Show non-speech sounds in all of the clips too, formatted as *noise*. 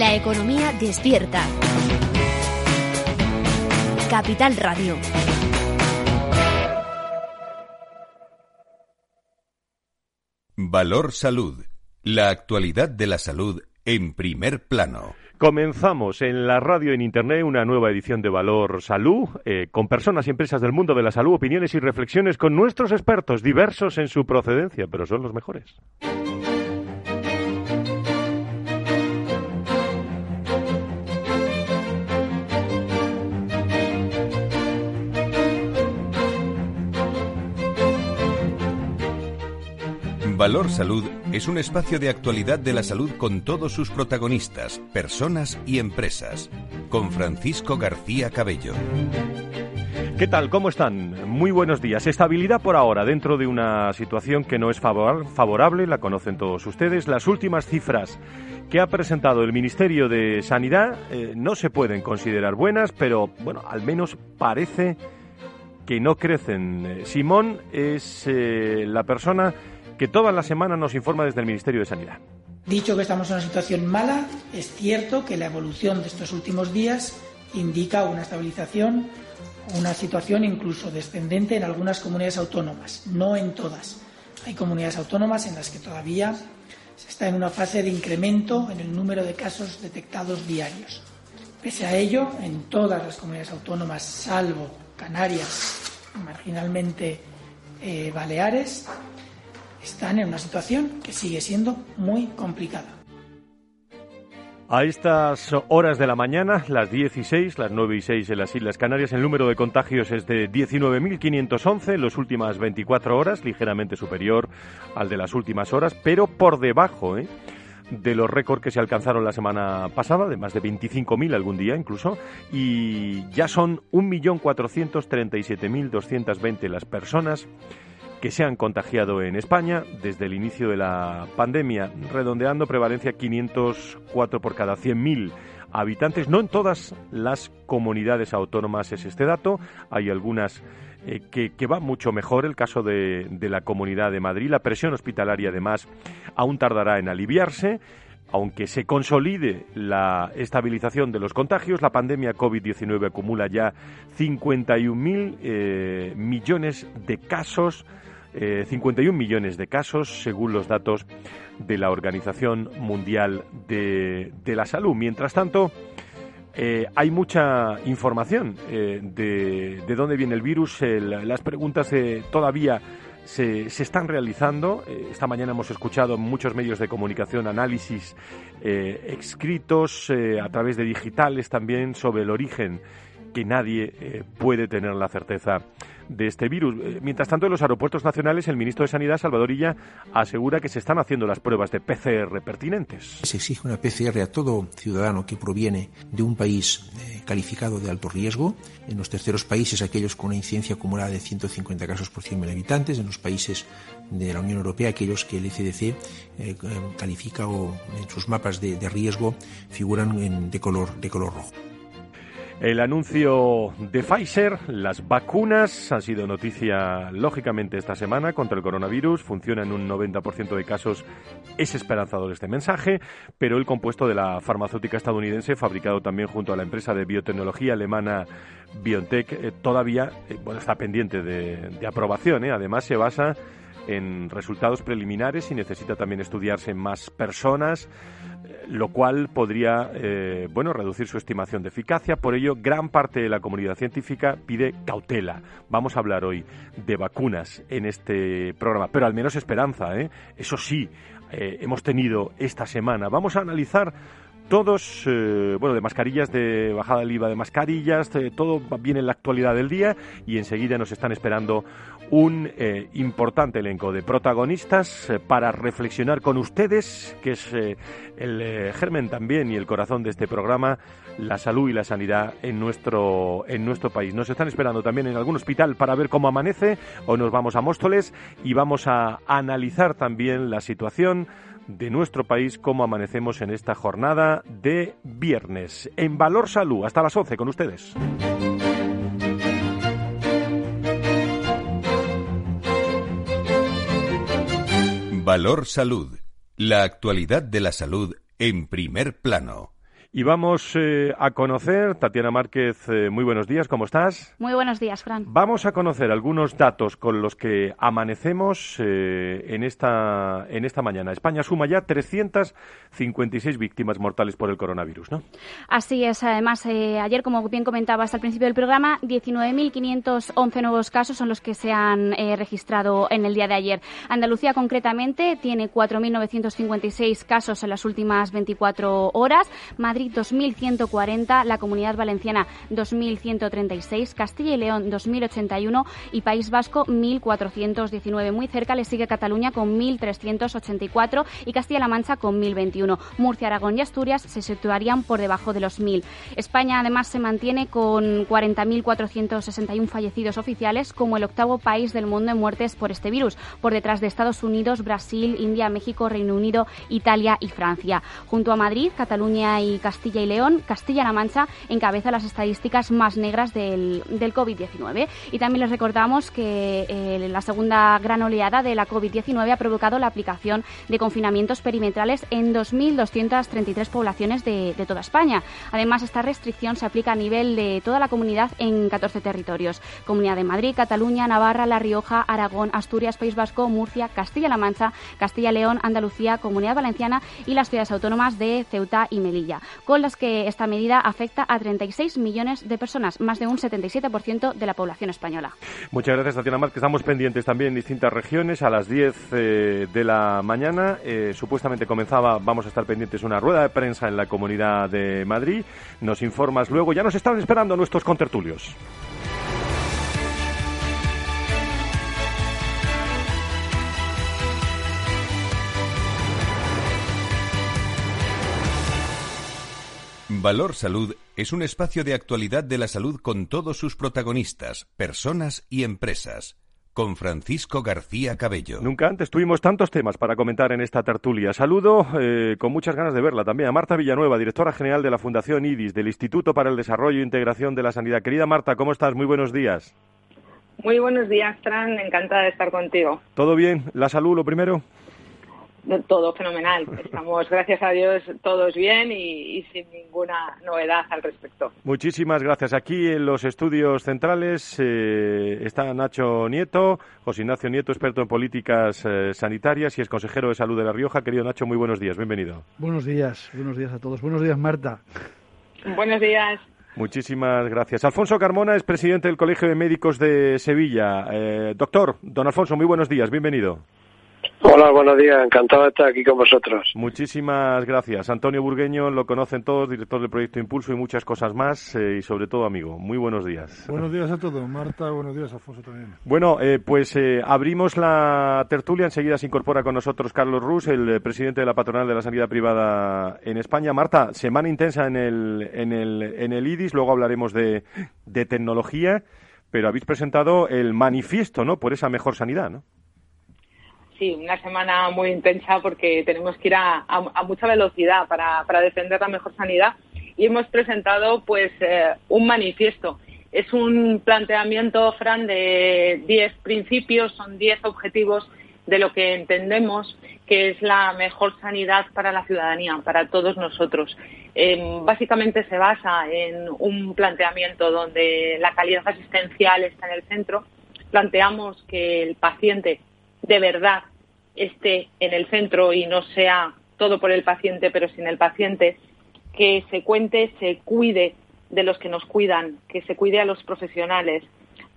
La economía despierta. Capital Radio. Valor Salud. La actualidad de la salud en primer plano. Comenzamos en la radio y en Internet una nueva edición de Valor Salud, eh, con personas y empresas del mundo de la salud, opiniones y reflexiones con nuestros expertos, diversos en su procedencia, pero son los mejores. Valor Salud es un espacio de actualidad de la salud con todos sus protagonistas, personas y empresas. Con Francisco García Cabello. ¿Qué tal? ¿Cómo están? Muy buenos días. Estabilidad por ahora dentro de una situación que no es favorable, la conocen todos ustedes. Las últimas cifras que ha presentado el Ministerio de Sanidad eh, no se pueden considerar buenas, pero bueno, al menos parece que no crecen. Simón es eh, la persona que toda la semana nos informa desde el Ministerio de Sanidad. Dicho que estamos en una situación mala, es cierto que la evolución de estos últimos días indica una estabilización, una situación incluso descendente en algunas comunidades autónomas, no en todas. Hay comunidades autónomas en las que todavía se está en una fase de incremento en el número de casos detectados diarios. Pese a ello, en todas las comunidades autónomas, salvo Canarias, marginalmente eh, Baleares, están en una situación que sigue siendo muy complicada. A estas horas de la mañana, las 16, las 9 y 6 en las Islas Canarias, el número de contagios es de 19.511 en las últimas 24 horas, ligeramente superior al de las últimas horas, pero por debajo ¿eh? de los récords que se alcanzaron la semana pasada, de más de 25.000 algún día incluso, y ya son 1.437.220 las personas que se han contagiado en España desde el inicio de la pandemia, redondeando prevalencia 504 por cada 100.000 habitantes. No en todas las comunidades autónomas es este dato, hay algunas eh, que, que, va mucho mejor. El caso de, la Comunidad de Madrid, la presión hospitalaria además aún tardará en aliviarse. Aunque se consolide la estabilización de los contagios, la pandemia COVID-19 acumula ya 51.000 eh, millones de casos 51 eh, millones de casos, según los datos de la Organización Mundial de, la Salud. Mientras tanto, eh, hay mucha información eh, de, dónde viene el virus. las preguntas todavía se, se, están realizando. esta mañana hemos escuchado muchos medios de comunicación análisis escritos a través de digitales también sobre el origen que nadie puede tener la certeza de este virus. Eh, mientras tanto, en los aeropuertos nacionales, el ministro de Sanidad, Salvador Illa, asegura que se están haciendo las pruebas de PCR pertinentes. Se exige una PCR a todo ciudadano que proviene de un país eh, calificado de alto riesgo. En los terceros países, aquellos con una incidencia acumulada de 150 casos por 100.000 habitantes. En los países de la Unión Europea, aquellos que el ECDC eh, califica o en sus mapas de, riesgo figuran de, color, de color rojo. El anuncio de Pfizer, las vacunas, han sido noticia lógicamente esta semana contra el coronavirus. Funciona en un 90% de casos. Es esperanzador este mensaje, pero el compuesto de la farmacéutica estadounidense, fabricado también junto a la empresa de biotecnología alemana BioNTech, eh, todavía eh, está pendiente de, aprobación. ¿eh? Además, se basa en resultados preliminares y necesita también estudiarse en más personas lo cual podría eh, bueno, reducir su estimación de eficacia. Por ello, gran parte de la comunidad científica pide cautela. Vamos a hablar hoy de vacunas en este programa, pero al menos esperanza. ¿eh? Eso sí, eh, hemos tenido esta semana. Vamos a analizar todos, eh, bueno, de mascarillas, de bajada del IVA de mascarillas, todo viene en la actualidad del día y enseguida nos están esperando un eh, importante elenco de protagonistas eh, para reflexionar con ustedes, que es el germen también y el corazón de este programa, la salud y la sanidad en nuestro, en nuestro país. Nos están esperando también en algún hospital para ver cómo amanece o nos vamos a Móstoles y vamos a analizar también la situación de nuestro país, cómo amanecemos en esta jornada de viernes. En Valor Salud, hasta las 11 con ustedes. Valor Salud. La actualidad de la salud en primer plano. Y vamos eh, a conocer, Tatiana Márquez, eh, muy buenos días, ¿cómo estás? Muy buenos días, Fran. Vamos a conocer algunos datos con los que amanecemos eh, en, esta, en esta mañana. España suma ya 356 víctimas mortales por el coronavirus, ¿no? Así es. Además, ayer, como bien comentabas al principio del programa, 19.511 nuevos casos son los que se han registrado en el día de ayer. Andalucía, concretamente, tiene 4.956 casos en las últimas 24 horas. Madrid 2.140, la Comunidad Valenciana 2.136, Castilla y León 2.081 y País Vasco 1.419. Muy cerca le sigue Cataluña con 1.384 y Castilla-La Mancha con 1.021. Murcia, Aragón y Asturias se situarían por debajo de los 1.000. España además se mantiene con 40.461 fallecidos oficiales como el octavo país del mundo en muertes por este virus, por detrás de Estados Unidos, Brasil, India, México, Reino Unido, Italia y Francia. Junto a Madrid, Cataluña y Castilla y León, Castilla-La Mancha encabeza las estadísticas más negras del, del COVID-19. Y también les recordamos que eh, la segunda gran oleada de la COVID-19 ha provocado la aplicación de confinamientos perimetrales en 2.233 poblaciones de, de toda España. Además, esta restricción se aplica a nivel de toda la comunidad en 14 territorios. Comunidad de Madrid, Cataluña, Navarra, La Rioja, Aragón, Asturias, País Vasco, Murcia, Castilla-La Mancha, Castilla-León, Andalucía, Comunidad Valenciana y las ciudades autónomas de Ceuta y Melilla con las que esta medida afecta a 36 millones de personas, más de un 77% de la población española. Muchas gracias, Tatiana Marc. Estamos pendientes también en distintas regiones. A las 10 eh, de la mañana, eh, supuestamente comenzaba, vamos a estar pendientes, una rueda de prensa en la Comunidad de Madrid. Nos informas luego. Ya nos están esperando nuestros contertulios. Valor Salud es un espacio de actualidad de la salud con todos sus protagonistas, personas y empresas. Con Francisco García Cabello. Nunca antes tuvimos tantos temas para comentar en esta tertulia. Saludo eh, con muchas ganas de verla también a Marta Villanueva, directora general de la Fundación IDIS, del Instituto para el Desarrollo e Integración de la Sanidad. Querida Marta, ¿cómo estás? Muy buenos días. Muy buenos días, Fran. Encantada de estar contigo. ¿Todo bien? ¿La salud lo primero? Todo fenomenal. Estamos, gracias a Dios, todos bien y, sin ninguna novedad al respecto. Muchísimas gracias. Aquí en los estudios centrales eh, está Nacho Nieto, José Ignacio Nieto, experto en políticas eh, sanitarias y es consejero de salud de La Rioja. Querido Nacho, muy buenos días. Bienvenido. Buenos días. Buenos días a todos. Buenos días, Marta. Buenos días. Muchísimas gracias. Alfonso Carmona es presidente del Colegio de Médicos de Sevilla. Eh, doctor, don Alfonso, muy buenos días. Bienvenido. Hola, buenos días. Encantado de estar aquí con vosotros. Muchísimas gracias. Antonio Burgueño lo conocen todos, director del proyecto Impulso y muchas cosas más, eh, y sobre todo amigo. Muy buenos días. Buenos días a todos. Marta, buenos días, Alfonso también. Bueno, eh, pues eh, abrimos la tertulia. Enseguida se incorpora con nosotros Carlos Rus, el presidente de la patronal de la sanidad privada en España. Marta, semana intensa en el, en el, en el IDIS. Luego hablaremos de, de tecnología, pero habéis presentado el manifiesto, ¿no? Por esa mejor sanidad, ¿no? Sí, una semana muy intensa porque tenemos que ir a, mucha velocidad para, defender la mejor sanidad y hemos presentado pues eh, un manifiesto. Es un planteamiento, Fran, de 10 principios, son 10 objetivos de lo que entendemos que es la mejor sanidad para la ciudadanía, para todos nosotros. Em, básicamente se basa en un planteamiento donde la calidad asistencial está en el centro. Planteamos que el paciente de verdad esté en el centro y no sea todo por el paciente, pero sin el paciente, que se cuente, se cuide de los que nos cuidan, que se cuide a los profesionales.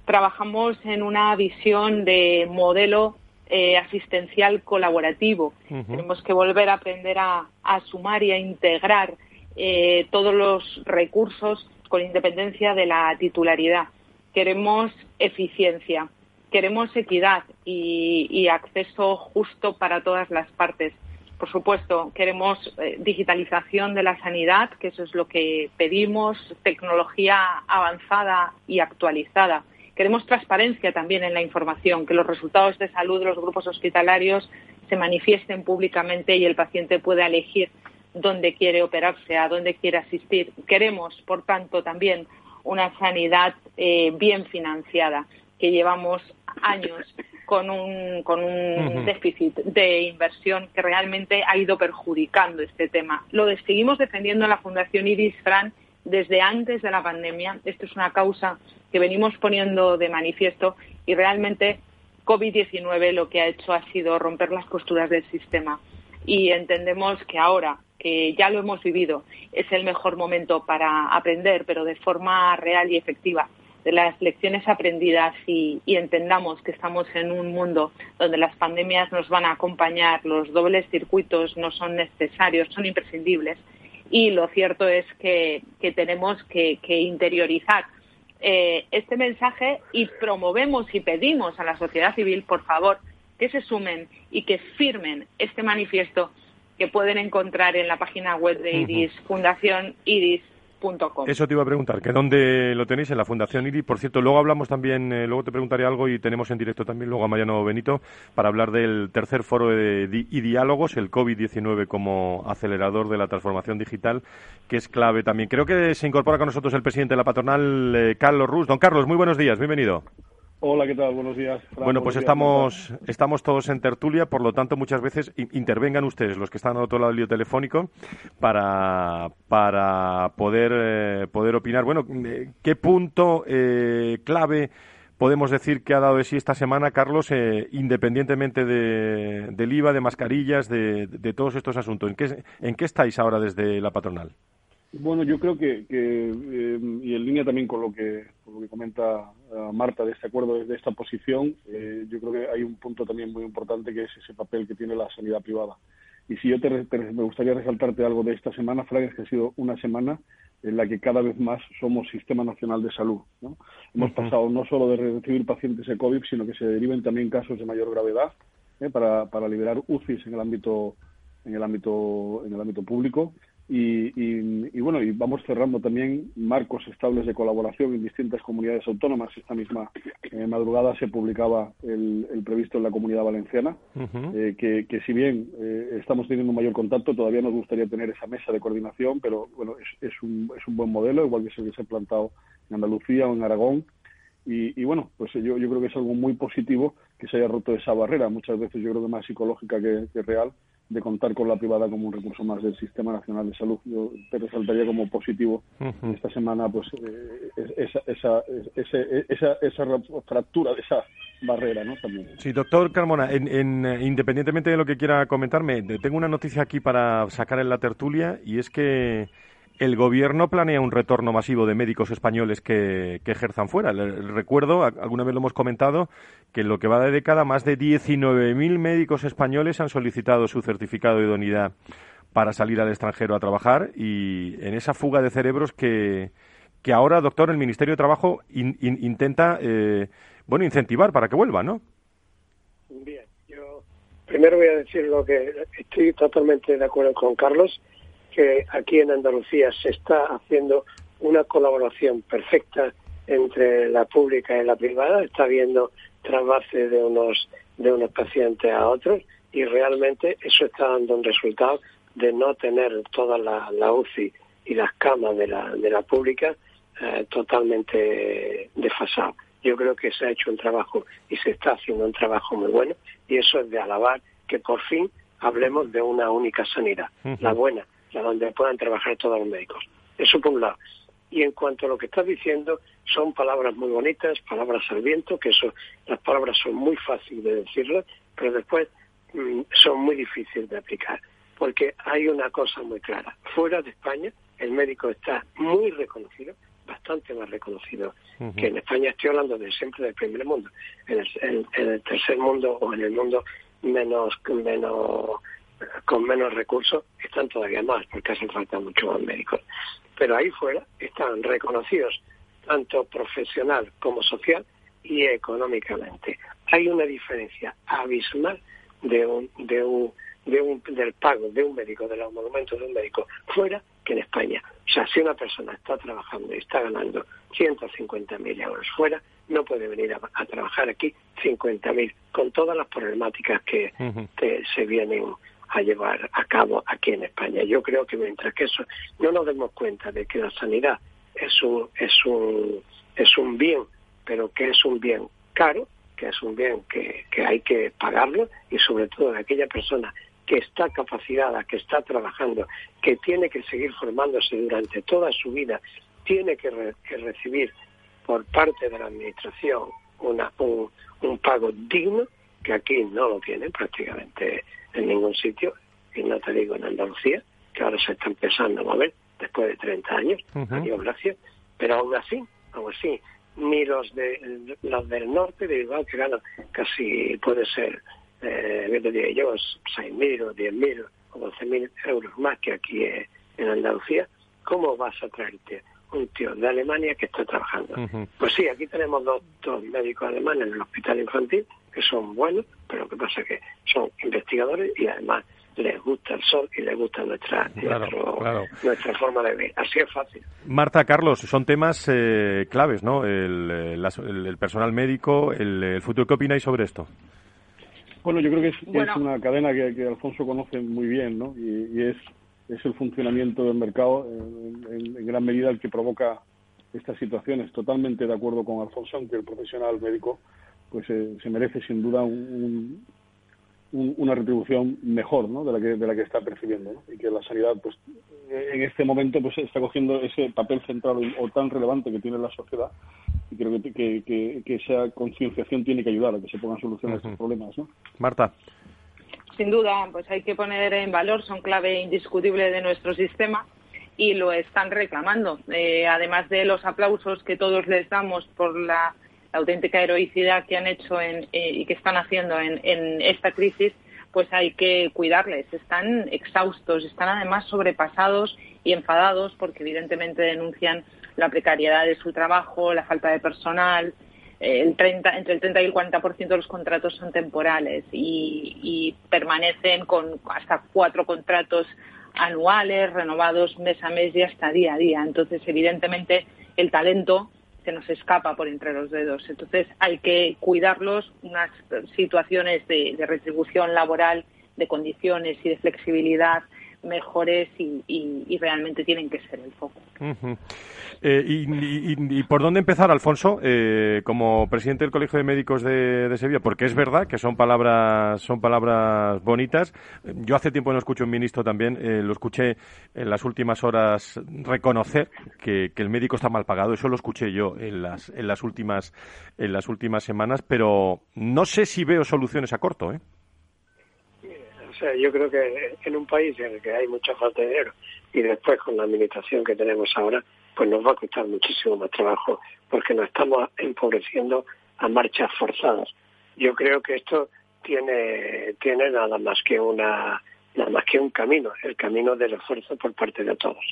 Trabajamos en una visión de modelo eh, asistencial colaborativo. Tenemos que volver a aprender a, sumar y a integrar eh, todos los recursos con independencia de la titularidad. Queremos eficiencia queremos equidad y, acceso justo para todas las partes. Por supuesto, queremos eh, digitalización de la sanidad, que eso es lo que pedimos, tecnología avanzada y actualizada. Queremos transparencia también en la información, que los resultados de salud de los grupos hospitalarios se manifiesten públicamente y el paciente pueda elegir dónde quiere operarse, a dónde quiere asistir. Queremos, por tanto, también una sanidad eh, bien financiada que llevamos años con un, con un déficit de inversión que realmente ha ido perjudicando este tema. Lo seguimos defendiendo en la Fundación Iris Fran desde antes de la pandemia. Esto es una causa que venimos poniendo de manifiesto y realmente COVID-19 lo que ha hecho ha sido romper las posturas del sistema. Y entendemos que ahora, que ya lo hemos vivido, es el mejor momento para aprender, pero de forma real y efectiva, de las lecciones aprendidas y, entendamos que estamos en un mundo donde las pandemias nos van a acompañar, los dobles circuitos no son necesarios, son imprescindibles. Y lo cierto es que, tenemos que interiorizar eh, este mensaje y promovemos y pedimos a la sociedad civil, por favor, que se sumen y que firmen este manifiesto que pueden encontrar en la página web de IRIS, Fundación Iris eso te iba a preguntar, que dónde lo tenéis en la Fundación IRI. Por cierto, luego hablamos también, eh, luego te preguntaré algo y tenemos en directo también luego a Mariano Benito para hablar del tercer foro de, y diálogos, el COVID-19 como acelerador de la transformación digital, que es clave también. Creo que se incorpora con nosotros el presidente de la patronal, eh, Carlos Rus. Don Carlos, muy buenos días, bienvenido. Hola, ¿qué tal? Buenos días. bueno, pues estamos, estamos todos en tertulia, por lo tanto, muchas veces intervengan ustedes, los que están al otro lado del lío telefónico, para, para poder, eh, poder opinar. Bueno, eh, ¿qué punto eh, clave podemos decir que ha dado de sí esta semana, Carlos, independientemente de, del IVA, de mascarillas, de, de, todos estos asuntos? ¿En qué, ¿En qué estáis ahora desde la patronal? Bueno, yo creo que, eh, y en línea también con lo que, lo que comenta eh, Marta de este acuerdo, de esta posición, eh, yo creo que hay un punto también muy importante que es ese papel que tiene la sanidad privada. Y si yo te, me gustaría resaltarte algo de esta semana, Frank, es que ha sido una semana en la que cada vez más somos Sistema Nacional de Salud. ¿no? Hemos pasado no solo de recibir pacientes de COVID, sino que se deriven también casos de mayor gravedad para, para liberar UCIs en el ámbito en el ámbito en el ámbito público y, bueno, y vamos cerrando también marcos estables de colaboración en distintas comunidades autónomas. Esta misma eh, madrugada se publicaba el, previsto en la comunidad valenciana, eh, que, si bien eh, estamos teniendo un mayor contacto, todavía nos gustaría tener esa mesa de coordinación, pero bueno, es, es, un, es un buen modelo, igual que el que se ha plantado en Andalucía o en Aragón. Y, bueno, pues yo, yo creo que es algo muy positivo que se haya roto esa barrera, muchas veces yo creo que más psicológica que real, de contar con la privada como un recurso más del Sistema Nacional de Salud. Yo te resaltaría como positivo esta semana pues eh, esa, esa, esa, esa, fractura de esa barrera, ¿no? También. Sí, doctor Carmona, en, independientemente de lo que quiera comentarme, tengo una noticia aquí para sacar en la tertulia y es que el gobierno planea un retorno masivo de médicos españoles que, ejerzan fuera. recuerdo, alguna vez lo hemos comentado, que en lo que va de década más de 19.000 médicos españoles han solicitado su certificado de idoneidad para salir al extranjero a trabajar y en esa fuga de cerebros que, que ahora, doctor, el Ministerio de Trabajo intenta eh, bueno incentivar para que vuelvan, ¿no? Bien, yo primero voy a decir lo que estoy totalmente de acuerdo con Carlos que aquí en Andalucía se está haciendo una colaboración perfecta entre la pública y la privada, está habiendo trasvase de unos de unos pacientes a otros y realmente eso está dando un resultado de no tener toda la, UCI y las camas de la, de la pública eh, totalmente desfasadas. Yo creo que se ha hecho un trabajo y se está haciendo un trabajo muy bueno y eso es de alabar que por fin hablemos de una única sanidad, la buena, donde puedan trabajar todos los médicos. Eso por un lado. Y en cuanto a lo que estás diciendo, son palabras muy bonitas, palabras al viento, que eso, las palabras son muy fáciles de decirlas, pero después mm, son muy difíciles de aplicar. Porque hay una cosa muy clara. Fuera de España, el médico está muy reconocido, bastante más reconocido que en España. Estoy hablando de siempre del primer mundo. En el, en el tercer mundo o en el mundo menos, menos con menos recursos están todavía más, porque hacen falta mucho más médicos. Pero ahí fuera están reconocidos tanto profesional como social y económicamente. Hay una diferencia abismal de un, de un, de un, del pago de un médico, de los monumentos de un médico fuera que en España. O sea, si una persona está trabajando y está ganando 150.000 euros fuera, no puede venir a, trabajar aquí 50.000 con todas las problemáticas que se vienen a llevar a cabo aquí en España. Yo creo que mientras que eso no nos demos cuenta de que la sanidad es un es un es un bien, pero que es un bien caro, que es un bien que, que hay que pagarlo y sobre todo de aquella persona que está capacitada, que está trabajando, que tiene que seguir formándose durante toda su vida, tiene que, recibir por parte de la Administración una, un, un, pago digno, que aquí no lo tiene prácticamente en ningún sitio, y no te digo en Andalucía, que ahora se está empezando a mover después de 30 años, uh gracias, pero aún así, aún así, ni los de los del norte de igual que ganan casi puede ser eh, diría yo, 6.000 o 10.000 o 12.000 euros más que aquí en Andalucía, ¿cómo vas a traerte un tío de Alemania que está trabajando? Pues sí, aquí tenemos dos, médicos alemanes en el hospital infantil que son buenos, pero lo que pasa es que son investigadores y además les gusta el sol y les gusta nuestra nuestra forma de ver. Así es fácil. Marta, Carlos, son temas eh, claves, ¿no? El, el, personal médico, el, futuro. ¿Qué opináis sobre esto? Bueno, yo creo que es, una cadena que, Alfonso conoce muy bien, ¿no? Y, es, es el funcionamiento del mercado en, gran medida el que provoca estas situaciones. Totalmente de acuerdo con Alfonso, aunque el profesional médico pues eh, se merece sin duda un, una retribución mejor ¿no? de la que de la que está percibiendo ¿no? y que la sanidad pues en este momento pues está cogiendo ese papel central o tan relevante que tiene la sociedad y creo que, que, que, esa concienciación tiene que ayudar a que se pongan soluciones a estos problemas ¿no? Marta sin duda pues hay que poner en valor son clave indiscutible de nuestro sistema y lo están reclamando eh, además de los aplausos que todos les damos por la la auténtica heroicidad que han hecho en, eh, y que están haciendo en, esta crisis, pues hay que cuidarles. Están exhaustos, están además sobrepasados y enfadados porque evidentemente denuncian la precariedad de su trabajo, la falta de personal. Eh, el 30, entre el 30 y el 40% de los contratos son temporales y permanecen con hasta cuatro contratos anuales, renovados mes a mes y hasta día a día. Entonces, evidentemente, el talento se nos escapa por entre los dedos. Entonces hay que cuidarlos, unas situaciones de, retribución laboral, de condiciones y de flexibilidad mejores y, realmente tienen que ser el foco. Eh, y, por dónde empezar, Alfonso, eh, como presidente del Colegio de Médicos de, Sevilla? Porque es verdad que son palabras, son palabras bonitas. Yo hace tiempo no escucho un ministro también, eh, lo escuché en las últimas horas reconocer que, el médico está mal pagado. Eso lo escuché yo en las, en las últimas, en las últimas semanas, pero no sé si veo soluciones a corto, ¿eh? O sea, yo creo que en un país en el que hay mucha falta de dinero y después con la administración que tenemos ahora, pues nos va a costar muchísimo más trabajo porque nos estamos empobreciendo a marchas forzadas. Yo creo que esto tiene, tiene nada más que una nada más que un camino, el camino del esfuerzo por parte de todos.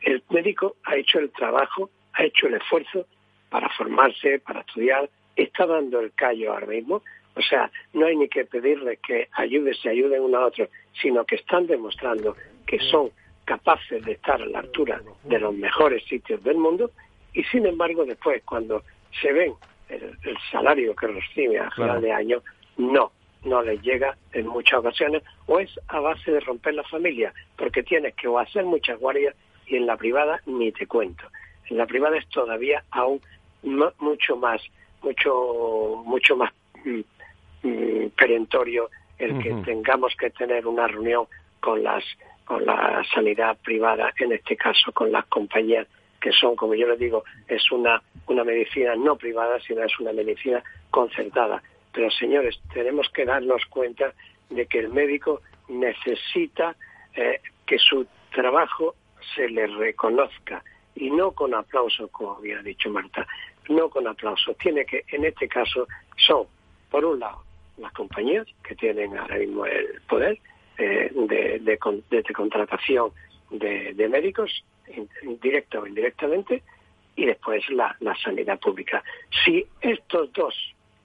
El médico ha hecho el trabajo, ha hecho el esfuerzo para formarse, para estudiar, está dando el callo ahora mismo, o sea, no hay ni que pedirle que ayude, se ayuden uno a otro, sino que están demostrando que son capaces de estar a la altura de los mejores sitios del mundo y sin embargo después cuando se ven el, salario que recibe a final de año, no, no les llega en muchas ocasiones o es a base de romper la familia porque tienes que o hacer muchas guardias y en la privada ni te cuento. En la privada es todavía aún mucho más, mucho, mucho más mm, perentorio el que tengamos que tener una reunión con las con la sanidad privada, en este caso con las compañías que son, como yo les digo, es una, una medicina no privada, sino es una medicina concertada. Pero señores, tenemos que darnos cuenta de que el médico necesita eh, que su trabajo se le reconozca y no con aplauso, como había dicho Marta, no con aplauso. Tiene que, en este caso, son, por un lado, las compañías que tienen ahora mismo el poder eh, de, de, contratación de, médicos, directa o indirectamente, y después la, sanidad pública. Si estos dos,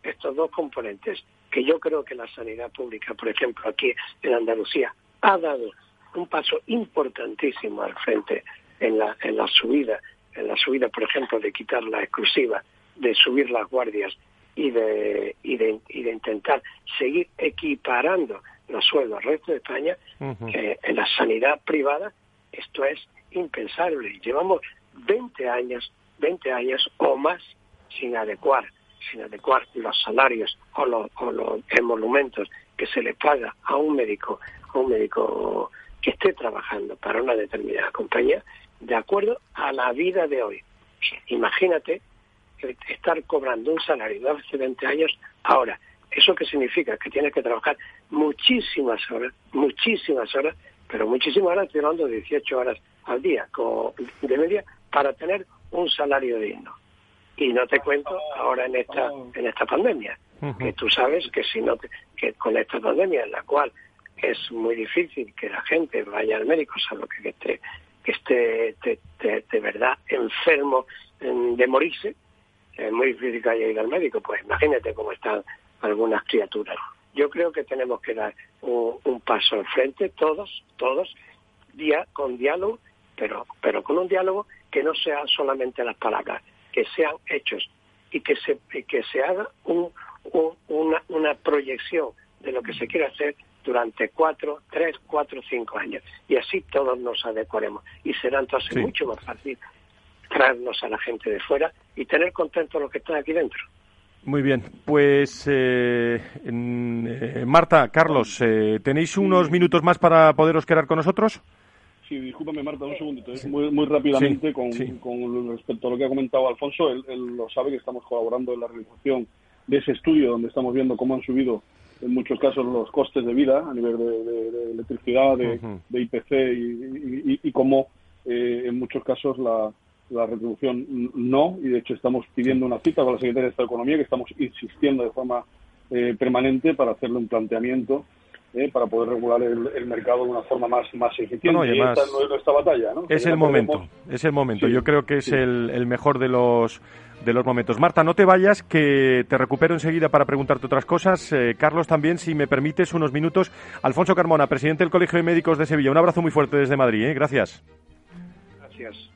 estos dos componentes, que yo creo que la sanidad pública, por ejemplo, aquí en Andalucía, ha dado un paso importantísimo al frente en la, en la subida, en la subida, por ejemplo, de quitar la exclusiva, de subir las guardias y de, y de, y de intentar seguir equiparando los sueldos al resto de España, en la sanidad privada esto es impensable. Llevamos 20 años, 20 años o más sin adecuar sin adecuar los salarios o los, o los emolumentos que se le paga a un médico, a un médico que esté trabajando para una determinada compañía, de acuerdo a la vida de hoy. Imagínate estar cobrando un salario de hace 20 años ahora. ¿Eso qué significa? Que tienes que trabajar muchísimas horas, muchísimas horas, pero muchísimas horas, estoy hablando de 18 horas al día de media, para tener un salario digno. Y no te cuento ahora en esta, en esta pandemia, que tú sabes que si no que con esta pandemia en la cual es muy difícil que la gente vaya al médico, salvo que esté, que esté de, verdad enfermo de morirse, es muy difícil que haya ido al médico, pues imagínate cómo están algunas criaturas. Yo creo que tenemos que dar un, paso al frente, todos, todos, día con diálogo, pero, pero con un diálogo que no sean solamente las palabras, que sean hechos y que se, que se haga una, una proyección de lo que se quiere hacer durante cuatro, tres, cuatro, cinco años. Y así todos nos adecuaremos. Y será entonces mucho más fácil traernos a la gente de fuera y tener contentos los que están aquí dentro. Muy bien, pues eh, eh, Marta, Carlos, eh, ¿tenéis unos minutos más para poderos quedar con nosotros? Sí, discúlpame Marta, un segundito, muy, muy rápidamente con, respecto a lo que ha comentado Alfonso, él, lo sabe que estamos colaborando en la realización de ese estudio donde estamos viendo cómo han subido en muchos casos los costes de vida a nivel de, electricidad, de, IPC y, y cómo en muchos casos la, la retribución no, y de hecho estamos pidiendo una cita con la Secretaría de Estado de Economía, que estamos insistiendo de forma eh, permanente para hacerle un planteamiento eh, para poder regular el, mercado de una forma más, más eficiente. y, esta no es nuestra batalla. ¿no? Es el momento, es el momento. Yo creo que es el, el mejor de los de los momentos. Marta, no te vayas, que te recupero enseguida para preguntarte otras cosas. Eh, Carlos, también, si me permites, unos minutos. Alfonso Carmona, presidente del Colegio de Médicos de Sevilla. Un abrazo muy fuerte desde Madrid. ¿eh? Gracias.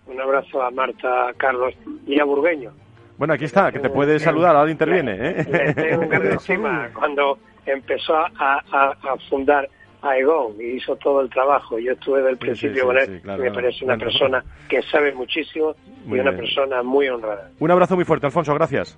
Un abrazo a Marta, Carlos y a Burgueño. Bueno, aquí está, que te puede saludar, ahora interviene. ¿eh? encima *laughs* cuando empezó a, fundar Aegon y hizo todo el trabajo. Yo estuve del principio con él, me parece una persona que sabe muchísimo y una persona muy honrada. Un abrazo muy fuerte, Alfonso, gracias.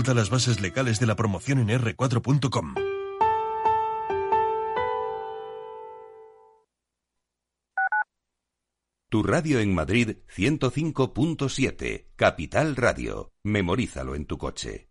las bases legales de la promoción en r4.com. Tu radio en Madrid 105.7, Capital Radio. Memorízalo en tu coche.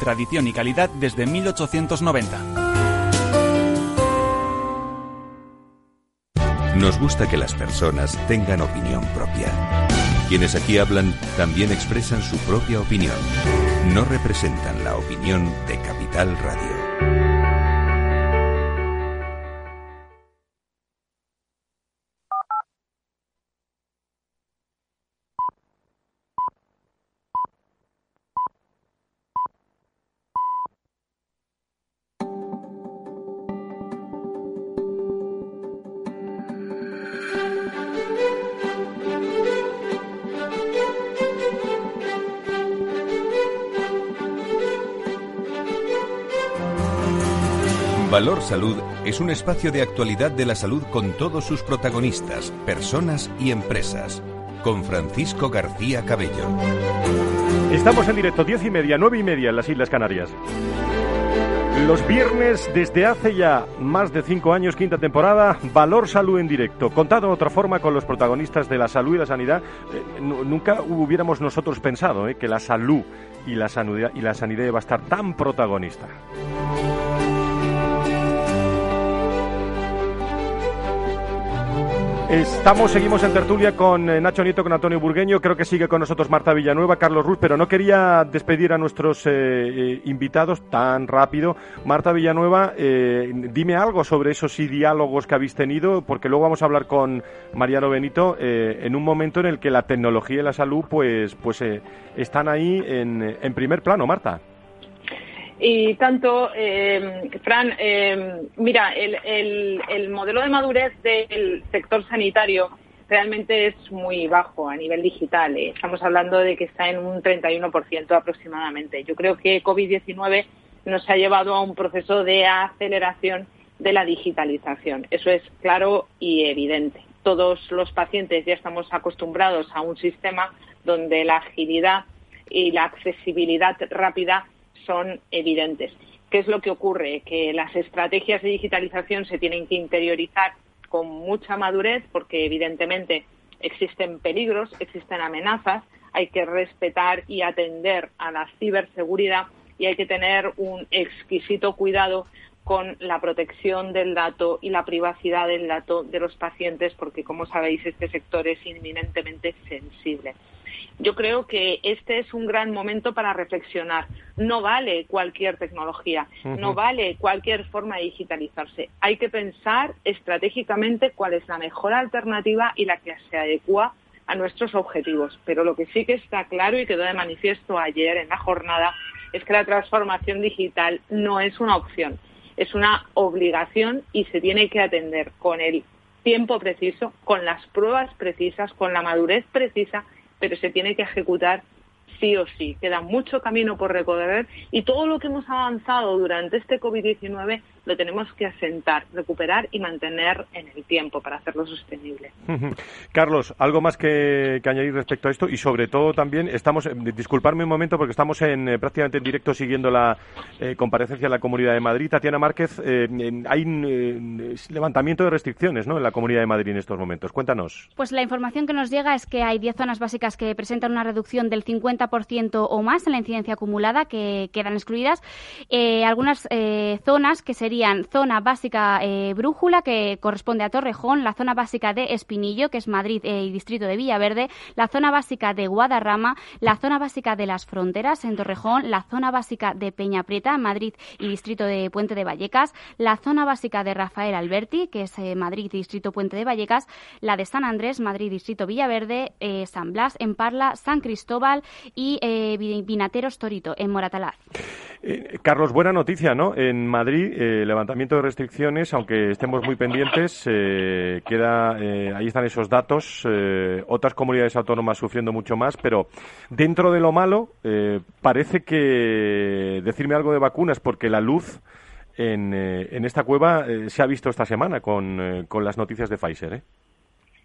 tradición y calidad desde 1890. Nos gusta que las personas tengan opinión propia. Quienes aquí hablan también expresan su propia opinión. No representan la opinión de Capital Radio. Valor Salud es un espacio de actualidad de la salud con todos sus protagonistas, personas y empresas. Con Francisco García Cabello. Estamos en directo, diez y media, nueve y media en las Islas Canarias. Los viernes, desde hace ya más de cinco años, quinta temporada, Valor Salud en directo. Contado de otra forma con los protagonistas de la salud y la sanidad, eh, nunca hubiéramos nosotros pensado eh, que la salud y la sanidad, y la sanidad iba a estar tan protagonista. Estamos, seguimos en tertulia con eh, Nacho Nieto, con Antonio Burgueño. Creo que sigue con nosotros Marta Villanueva, Carlos Ruz, pero no quería despedir a nuestros eh, eh, invitados tan rápido. Marta Villanueva, dime algo sobre esos diálogos que habéis tenido, porque luego vamos a hablar con Mariano Benito en un momento en el que la tecnología y la salud, pues, pues están ahí en, en primer plano, Marta. Y tanto, eh, Fran, eh, mira, el, el, modelo de madurez del sector sanitario realmente es muy bajo a nivel digital. Eh. Estamos hablando de que está en un 31% aproximadamente. Yo creo que COVID-19 nos ha llevado a un proceso de aceleración de la digitalización. Eso es claro y evidente. Todos los pacientes ya estamos acostumbrados a un sistema donde la agilidad y la accesibilidad rápida son evidentes. ¿Qué es lo que ocurre? Que las estrategias de digitalización se tienen que interiorizar con mucha madurez porque evidentemente existen peligros, existen amenazas, hay que respetar y atender a la ciberseguridad y hay que tener un exquisito cuidado con la protección del dato y la privacidad del dato de los pacientes porque, como sabéis, este sector es inminentemente sensible yo creo que este es un gran momento para reflexionar. No vale cualquier tecnología, no vale cualquier forma de digitalizarse. Hay que pensar estratégicamente cuál es la mejor alternativa y la que se adecua a nuestros objetivos. Pero lo que sí que está claro y quedó de manifiesto ayer en la jornada es que la transformación digital no es una opción, es una obligación y se tiene que atender con el tiempo preciso, con las pruebas precisas, con la madurez precisa pero se tiene que ejecutar sí o sí. Queda mucho camino por recorrer y todo lo que hemos avanzado durante este COVID-19 lo tenemos que asentar, recuperar y mantener en el tiempo para hacerlo sostenible. Carlos, algo más que, añadir respecto a esto y sobre todo también estamos, eh, disculparme un momento porque estamos en eh, prácticamente en directo siguiendo la eh, comparecencia de la Comunidad de Madrid. Tatiana Márquez, hay levantamiento de restricciones ¿no? en la Comunidad de Madrid en estos momentos. Cuéntanos. Pues la información que nos llega es que hay 10 zonas básicas que presentan una reducción del 50% o más en la incidencia acumulada que quedan excluidas. algunas zonas que serían zona básica eh, Brújula, que corresponde a Torrejón, la zona básica de Espinillo, que es Madrid eh, y distrito de Villaverde, la zona básica de Guadarrama, la zona básica de las Fronteras en Torrejón, la zona básica de Peña Prieta, Madrid y distrito de Puente de Vallecas, la zona básica de Rafael Alberti, que es eh, Madrid y distrito Puente de Vallecas, la de San Andrés, Madrid distrito Villaverde, San Blas en Parla, San Cristóbal y Vinateros Torito en Moratalaz. Carlos, buena noticia, ¿no? En Madrid levantamiento de restricciones, aunque estemos muy pendientes, eh, queda, eh, ahí están esos datos. Eh, otras comunidades autónomas sufriendo mucho más, pero dentro de lo malo, parece que decirme algo de vacunas, porque la luz en, en esta cueva se ha visto esta semana con, con las noticias de Pfizer.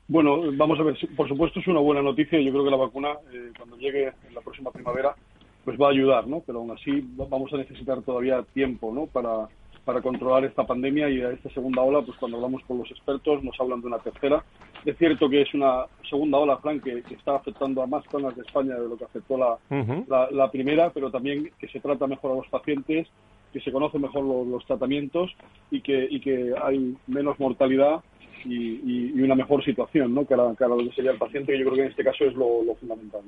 Bueno, vamos a ver, por supuesto es una buena noticia. Yo creo que la vacuna, cuando llegue en la próxima primavera, pues va a ayudar, ¿no? Pero aún así vamos a necesitar todavía tiempo, ¿no? Para, para controlar esta pandemia y a esta segunda ola, pues cuando hablamos con los expertos nos hablan de una tercera. Es cierto que es una segunda ola, Frank, que, está afectando a más zonas de España de lo que afectó la, la, primera, pero también que se trata mejor a los pacientes, que se conocen mejor los, tratamientos y que, y que hay menos mortalidad y, una mejor situación ¿no? que, la, que lo que sería el paciente, que yo creo que en este caso es lo, fundamental.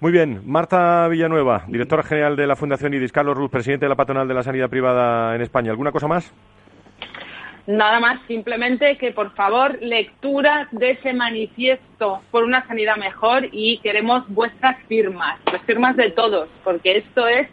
Muy bien. Marta Villanueva, directora general de la Fundación IDIS, Carlos Ruz, presidente de la Patronal de la Sanidad Privada en España. ¿Alguna cosa más? Nada más, simplemente que por favor lectura de ese manifiesto por una sanidad mejor y queremos vuestras firmas, las firmas de todos, porque esto es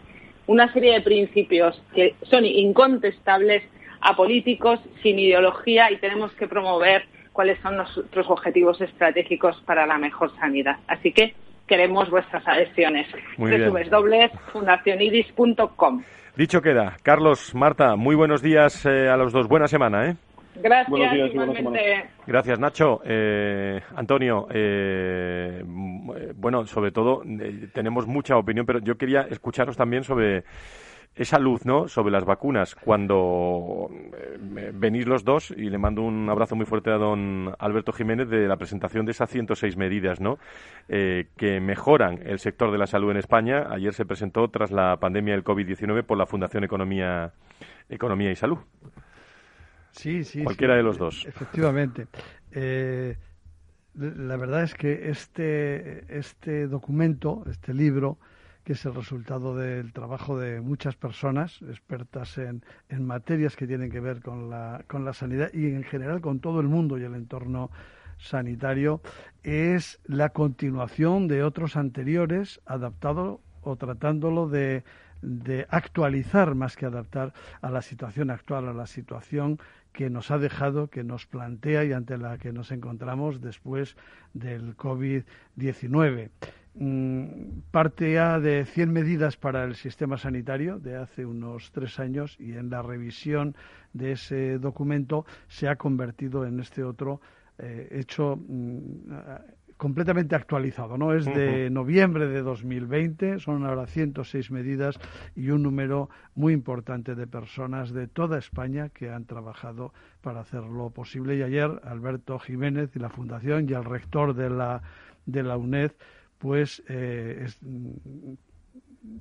una serie de principios que son incontestables a políticos sin ideología y tenemos que promover cuáles son nuestros objetivos estratégicos para la mejor sanidad. Así que queremos vuestras adhesiones. Www.fundacionidis.com. Dicho queda. Carlos, Marta, muy buenos días eh, a los dos. Buena semana, ¿eh? Gracias, Buenos días igualmente. Gracias, Nacho. Eh, Antonio, eh, eh, bueno, sobre todo eh, tenemos mucha opinión, pero yo quería escucharos también sobre esa luz, ¿no? Sobre las vacunas. Cuando eh, venís los dos, y le mando un abrazo muy fuerte a don Alberto Jiménez de la presentación de esas 106 medidas, ¿no? Eh, que mejoran el sector de la salud en España. Ayer se presentó tras la pandemia del COVID-19 por la Fundación Economía, Economía y Salud. Sí, sí. Cualquiera sí, de los dos. Efectivamente. Eh, la verdad es que este, este documento, este libro, que es el resultado del trabajo de muchas personas expertas en, en materias que tienen que ver con la, con la sanidad y en general con todo el mundo y el entorno sanitario, es la continuación de otros anteriores adaptado o tratándolo de, de actualizar más que adaptar a la situación actual, a la situación que nos ha dejado, que nos plantea y ante la que nos encontramos después del COVID-19. Mm, Parte ya de 100 medidas para el sistema sanitario de hace unos tres años y en la revisión de ese documento se ha convertido en este otro eh, hecho mm, a- completamente actualizado, ¿no? Es de noviembre de 2020, son ahora 106 medidas y un número muy importante de personas de toda España que han trabajado para hacerlo posible. Y ayer Alberto Jiménez y la Fundación y el rector de la, de la UNED pues eh, es- mm,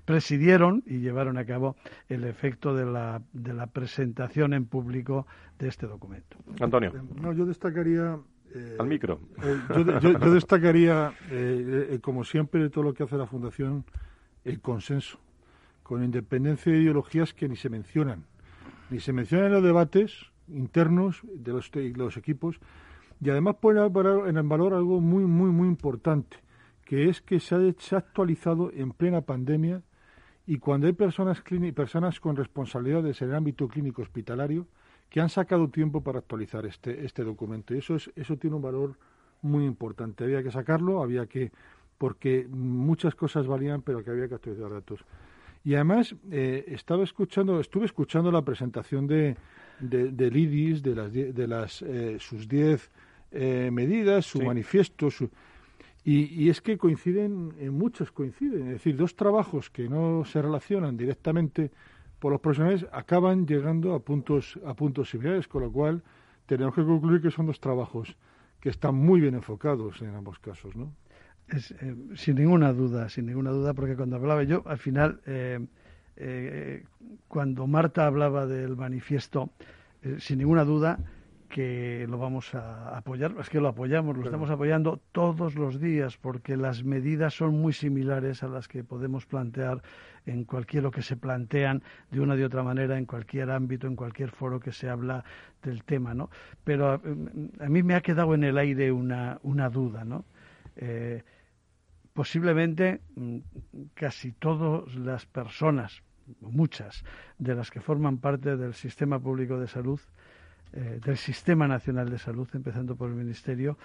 presidieron y llevaron a cabo el efecto de la, de la presentación en público de este documento. Antonio. No, yo destacaría. eh, Al micro. eh, yo, de- yo- yo destacaría, eh, eh, como siempre, de todo lo que hace la Fundación, el consenso, con independencia de ideologías que ni se mencionan. Ni se mencionan en los debates internos de los, de los equipos. Y además pone en valor algo muy, muy, muy importante, que es que se ha, se ha actualizado en plena pandemia y cuando hay personas, personas con responsabilidades en el ámbito clínico hospitalario que han sacado tiempo para actualizar este, este documento. Y eso, es, eso tiene un valor muy importante. Había que sacarlo, había que, porque muchas cosas valían, pero que había que actualizar datos. Y además, eh, estaba escuchando, estuve escuchando la presentación de, de, del IDIS, de las, de las eh, sus 10 eh, medidas, su manifiesto, su, y, y es que coinciden, en muchos coinciden, es decir, dos trabajos que no se relacionan directamente por los profesionales acaban llegando a puntos, a puntos similares, con lo cual tenemos que concluir que son dos trabajos que están muy bien enfocados en ambos casos, ¿no? Es, eh, sin ninguna duda, sin ninguna duda, porque cuando hablaba yo, al final, eh, eh, cuando Marta hablaba del manifiesto, eh, sin ninguna duda que lo vamos a apoyar, es que lo apoyamos, lo estamos apoyando todos los días, porque las medidas son muy similares a las que podemos plantear en cualquier lo que se plantean de una de otra manera en cualquier ámbito, en cualquier foro que se habla del tema, ¿no? Pero a, a mí me ha quedado en el aire una, una duda, ¿no? Eh, posiblemente mm, casi todas las personas, muchas, de las que forman parte del sistema público de salud, eh, del Sistema Nacional de Salud, empezando por el Ministerio,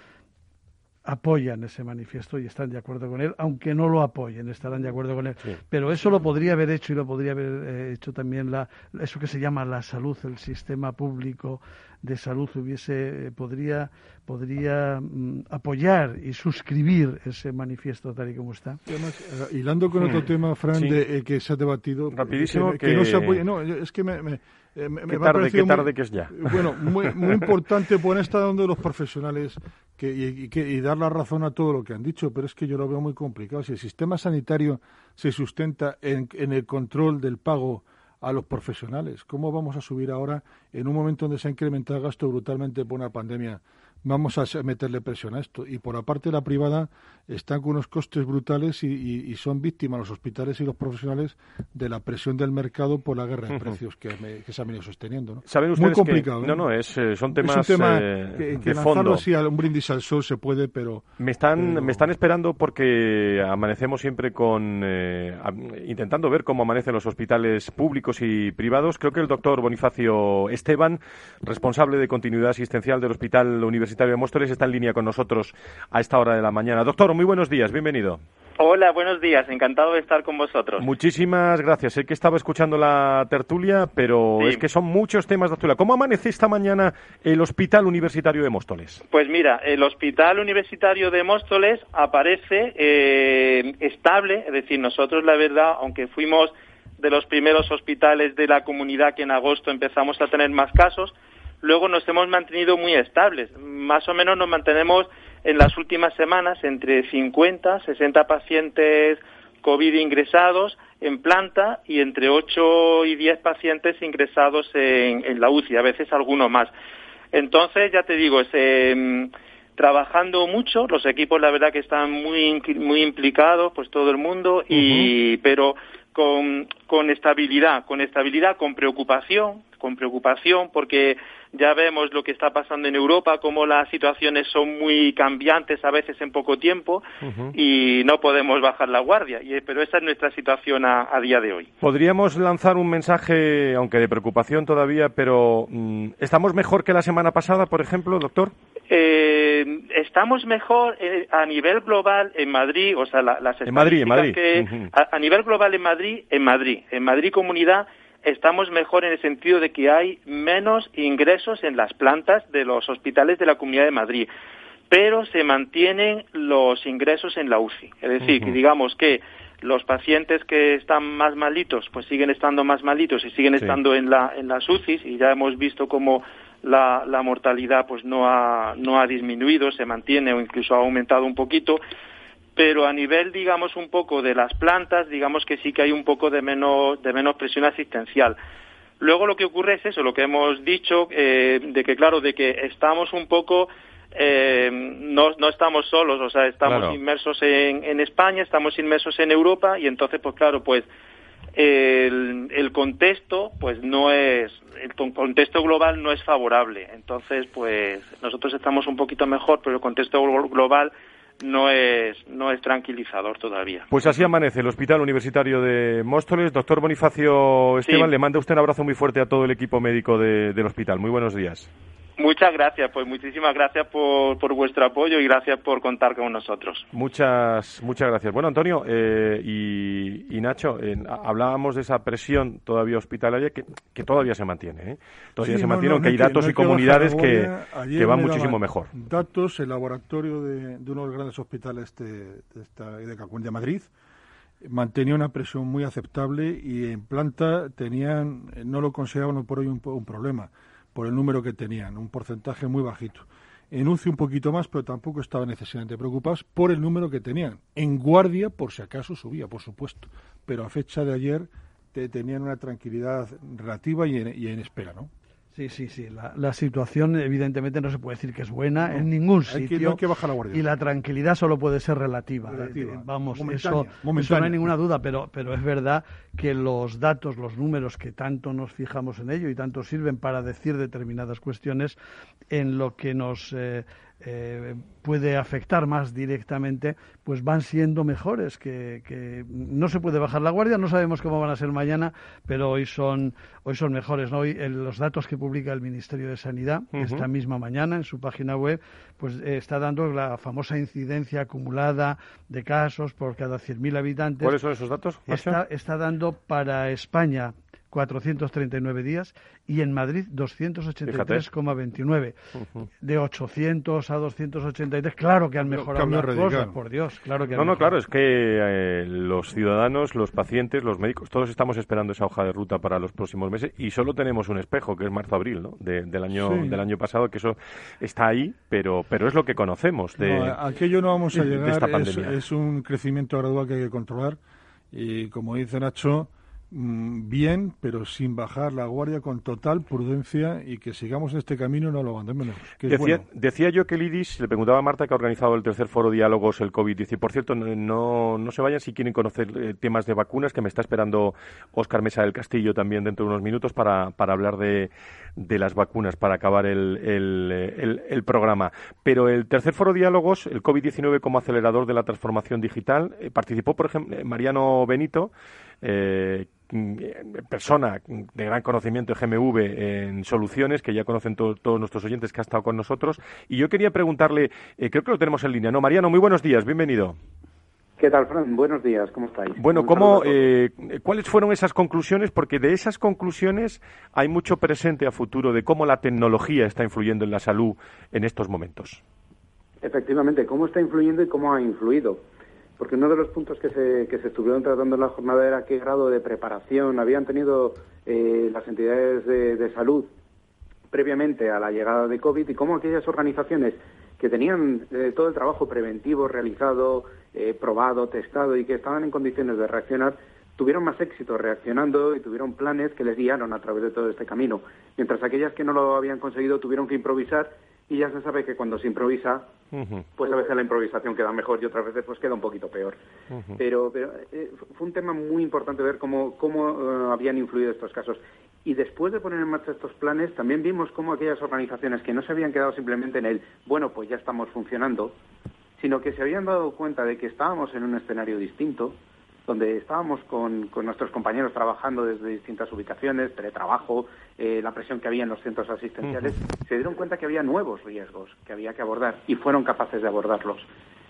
apoyan ese manifiesto y están de acuerdo con él, aunque no lo apoyen, estarán de acuerdo con él. Pero eso lo podría haber hecho y lo podría haber eh, hecho también la, eso que se llama la salud, el sistema público de salud hubiese eh, podría podría mm, apoyar y suscribir ese manifiesto tal y como está. Y además, eh, hilando con otro tema, Fran, Sí. de, eh, que se ha debatido, Rapidísimo, que, que no se apoya. No, es que me, me, eh, me- Qué tarde, qué tarde muy- que es ya. Bueno, muy, muy *laughs* importante poner esta donde los profesionales que, y, y que, y dar la razón a todo lo que han dicho, pero es que yo lo veo muy complicado. Si el sistema sanitario se sustenta en, en el control del pago a los profesionales, ¿cómo vamos a subir ahora en un momento donde se ha incrementado el gasto brutalmente por una pandemia? Vamos a meterle presión a esto. Y por aparte, la privada están con unos costes brutales y, y- y son víctimas los hospitales y los profesionales de la presión del mercado por la guerra de precios que, me- que se ha venido sosteniendo. ¿no? Saben Muy que- complicado. ¿eh? no, no, es, eh, son Es temas, un tema eh, que, de que lanzarlo fondo. así a un brindis al sol se puede, pero Me están, me están esperando porque amanecemos siempre con eh, intentando ver cómo amanecen los hospitales públicos y privados. Creo que el doctor Bonifacio Esteban, responsable de continuidad asistencial del Hospital Universitario de Móstoles, está en línea con nosotros a esta hora de la mañana. Doctor, muy buenos días, bienvenido. Hola, buenos días. Encantado de estar con vosotros. Muchísimas gracias. Sé que estaba escuchando la tertulia, pero es que son muchos temas de actualidad. ¿Cómo amanece esta mañana el Hospital Universitario de Móstoles? Pues mira, el Hospital Universitario de Móstoles aparece eh, estable, es decir, nosotros la verdad, aunque fuimos de los primeros hospitales de la comunidad que en agosto empezamos a tener más casos, luego nos hemos mantenido muy estables. Más o menos nos mantenemos en las últimas semanas entre 50, 60 pacientes COVID ingresados en planta y entre 8 y 10 pacientes ingresados en, la UCI, a veces alguno más. Entonces, ya te digo, em, trabajando mucho, los equipos la verdad que están muy, muy implicados, pues todo el mundo, y, pero con, con estabilidad, con estabilidad, con preocupación, con preocupación, porque ya vemos lo que está pasando en Europa, cómo las situaciones son muy cambiantes a veces en poco tiempo y no podemos bajar la guardia. pero esa es nuestra situación a, día de hoy. Podríamos lanzar un mensaje, aunque de preocupación todavía, pero mm, ¿estamos mejor que la semana pasada, por ejemplo, doctor? Eh, estamos mejor eh, a nivel global en Madrid, o sea, las en Madrid, en Madrid. que a nivel global en Madrid, en Madrid, en Madrid comunidad estamos mejor en el sentido de que hay menos ingresos en las plantas de los hospitales de la Comunidad de Madrid, pero se mantienen los ingresos en la UCI. Es decir, que digamos que los pacientes que están más malitos, pues siguen estando más malitos y siguen estando en, la, en las UCIs y ya hemos visto cómo la, la mortalidad pues no ha, no ha disminuido, se mantiene o incluso ha aumentado un poquito pero a nivel, digamos, un poco de las plantas, digamos que sí que hay un poco de menos, de menos presión asistencial. Luego lo que ocurre es eso, lo que hemos dicho, eh, de que claro, de que estamos un poco, eh, no, no estamos solos, o sea, estamos inmersos en, en, España, estamos inmersos en Europa y entonces, pues claro, pues el, el contexto, pues no es, el contexto global no es favorable. Entonces, pues nosotros estamos un poquito mejor, pero el contexto global no es, no es tranquilizador todavía. Pues así amanece el Hospital Universitario de Móstoles. Doctor Bonifacio Esteban, le manda usted un abrazo muy fuerte a todo el equipo médico del hospital. Muy buenos días. Muchas gracias, pues muchísimas gracias por, por, vuestro apoyo y gracias por contar con nosotros. Muchas, muchas gracias. Bueno, Antonio eh, y, Nacho, hablábamos de esa presión todavía hospitalaria que, que todavía se mantiene. ¿eh? Todavía se mantiene, aunque hay datos y comunidades que, que, van muchísimo mejor. Datos, el laboratorio de, uno de los grandes hospitales de, de, de, de Madrid mantenía una presión muy aceptable y en planta tenían, no lo consideraban por hoy un, un problema por el número que tenían, un porcentaje muy bajito. En un poquito más, pero tampoco estaban necesariamente preocupados por el número que tenían. En guardia, por si acaso subía, por supuesto, pero a fecha de ayer tenían una tranquilidad relativa y en, y en espera, ¿no? Sí, sí, sí. La, situación, evidentemente, no se puede decir que es buena en ningún sitio. que bajar la guardia. Y la tranquilidad solo puede ser relativa. Eh, vamos, eso, eso, no hay ninguna duda, pero, pero es verdad que los datos, los números que tanto nos fijamos en ello y tanto sirven para decir determinadas cuestiones, en lo que nos. Eh, eh, puede afectar más directamente, pues van siendo mejores, que, no se puede bajar la guardia, no sabemos cómo van a ser mañana, pero hoy son, hoy son mejores. ¿no? Hoy los datos que publica el Ministerio de Sanidad esta misma mañana en su página web, pues eh, está dando la famosa incidencia acumulada de casos por cada 100.000 habitantes. ¿Cuáles son esos datos? Está, está dando para España 439 días y en Madrid 283,29. De 800 a 283, claro que han mejorado las cosas, por Dios, claro que No, no, claro, es que eh, los ciudadanos, los pacientes, los médicos, todos estamos esperando esa hoja de ruta para los próximos meses y solo tenemos un espejo, que es marzo-abril, ¿no? del, año, del año pasado, que eso está ahí, pero, pero es lo que conocemos de, no, aquello no vamos a llegar, esta pandemia. Es, es un crecimiento gradual que hay que controlar y, como dice Nacho, bien, pero sin bajar la guardia, con total prudencia y que sigamos en este camino y no lo abandonemos. decía, decía, yo que el IDIS, le preguntaba a Marta que ha organizado el tercer foro Diálogos el COVID-19. Por cierto, no, no se vayan si quieren conocer eh, temas de vacunas, que me está esperando Óscar Mesa del Castillo también dentro de unos minutos para, para hablar de, de las vacunas, para acabar el, el, el, programa. Pero el tercer foro Diálogos, el COVID-19 como acelerador de la transformación digital, eh, participó, por ejemplo, Mariano Benito, eh, persona de gran conocimiento de GMV en soluciones, que ya conocen todos nuestros oyentes que ha estado con nosotros. Y yo quería preguntarle, eh, creo que lo tenemos en línea, ¿no? Mariano, muy buenos días, bienvenido. ¿Qué tal, Fran? Buenos días, ¿cómo estáis? Bueno, ¿cómo, eh, ¿cuáles fueron esas conclusiones? Porque de esas conclusiones hay mucho presente a futuro de cómo la tecnología está influyendo en la salud en estos momentos. Efectivamente, cómo está influyendo y cómo ha influido. Porque uno de los puntos que se, que se estuvieron tratando en la jornada era qué grado de preparación habían tenido eh, las entidades de, salud previamente a la llegada de COVID y cómo aquellas organizaciones que tenían eh, todo el trabajo preventivo realizado, eh, probado, testado y que estaban en condiciones de reaccionar, tuvieron más éxito reaccionando y tuvieron planes que les guiaron a través de todo este camino, mientras aquellas que no lo habían conseguido tuvieron que improvisar y ya se sabe que cuando se improvisa, pues a veces la improvisación queda mejor y otras veces pues queda un poquito peor. Pero, pero eh, fue un tema muy importante ver cómo, cómo eh, habían influido estos casos. Y después de poner en marcha estos planes, también vimos cómo aquellas organizaciones que no se habían quedado simplemente en el, bueno, pues ya estamos funcionando, sino que se habían dado cuenta de que estábamos en un escenario distinto, donde estábamos con, nuestros compañeros trabajando desde distintas ubicaciones, teletrabajo, eh, la presión que había en los centros asistenciales, se dieron cuenta que había nuevos riesgos que había que abordar y fueron capaces de abordarlos.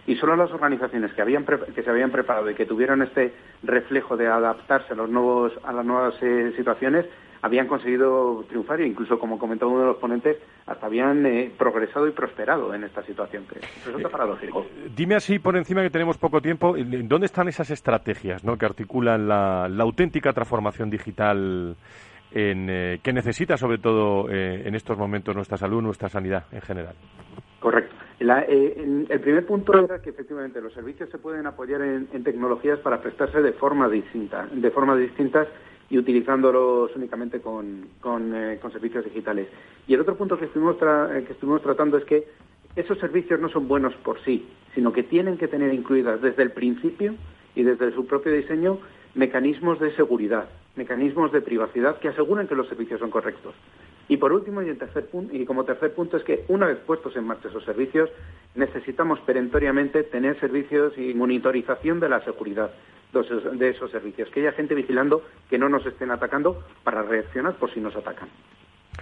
Y solo las organizaciones que, habían que se habían preparado y que tuvieron este reflejo de adaptarse a, los nuevos, a las nuevas eh, situaciones habían conseguido triunfar e incluso, como comentó uno de los ponentes, hasta habían eh, progresado y prosperado en esta situación, que resulta eh, paradójico. Eh, dime así, por encima que tenemos poco tiempo, ¿dónde están esas estrategias ¿no? que articulan la, auténtica transformación digital en, que necesita, sobre todo en estos momentos, nuestra salud, nuestra sanidad en general? Correcto. el primer punto era que efectivamente los servicios se pueden apoyar en, en tecnologías para prestarse de forma distinta, de forma distintas y utilizándolos únicamente con, eh, con, servicios digitales. Y el otro punto que estuvimos, eh, que estuvimos tratando es que esos servicios no son buenos por sí, sino que tienen que tener incluidas desde el principio y desde su propio diseño mecanismos de seguridad, mecanismos de privacidad que aseguren que los servicios son correctos. Y por último, y, tercer punto, y como tercer punto, es que una vez puestos en marcha esos servicios, necesitamos perentoriamente tener servicios y monitorización de la seguridad de esos servicios, que haya gente vigilando que no nos estén atacando para reaccionar por si nos atacan.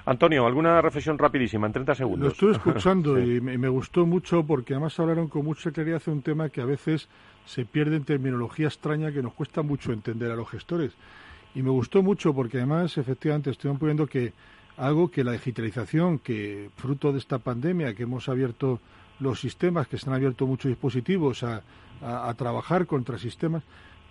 Antonio, alguna reflexión rapidísima, en 30 segundos. Lo estoy *laughs* escuchando y me, gustó mucho porque además hablaron con mucha claridad de un tema que a veces se pierde en terminología extraña que nos cuesta mucho entender a los gestores. Y me gustó mucho porque además, efectivamente, estuvieron poniendo que algo que la digitalización, que fruto de esta pandemia, que hemos abierto los sistemas, que se han abierto muchos dispositivos a, a trabajar contra sistemas,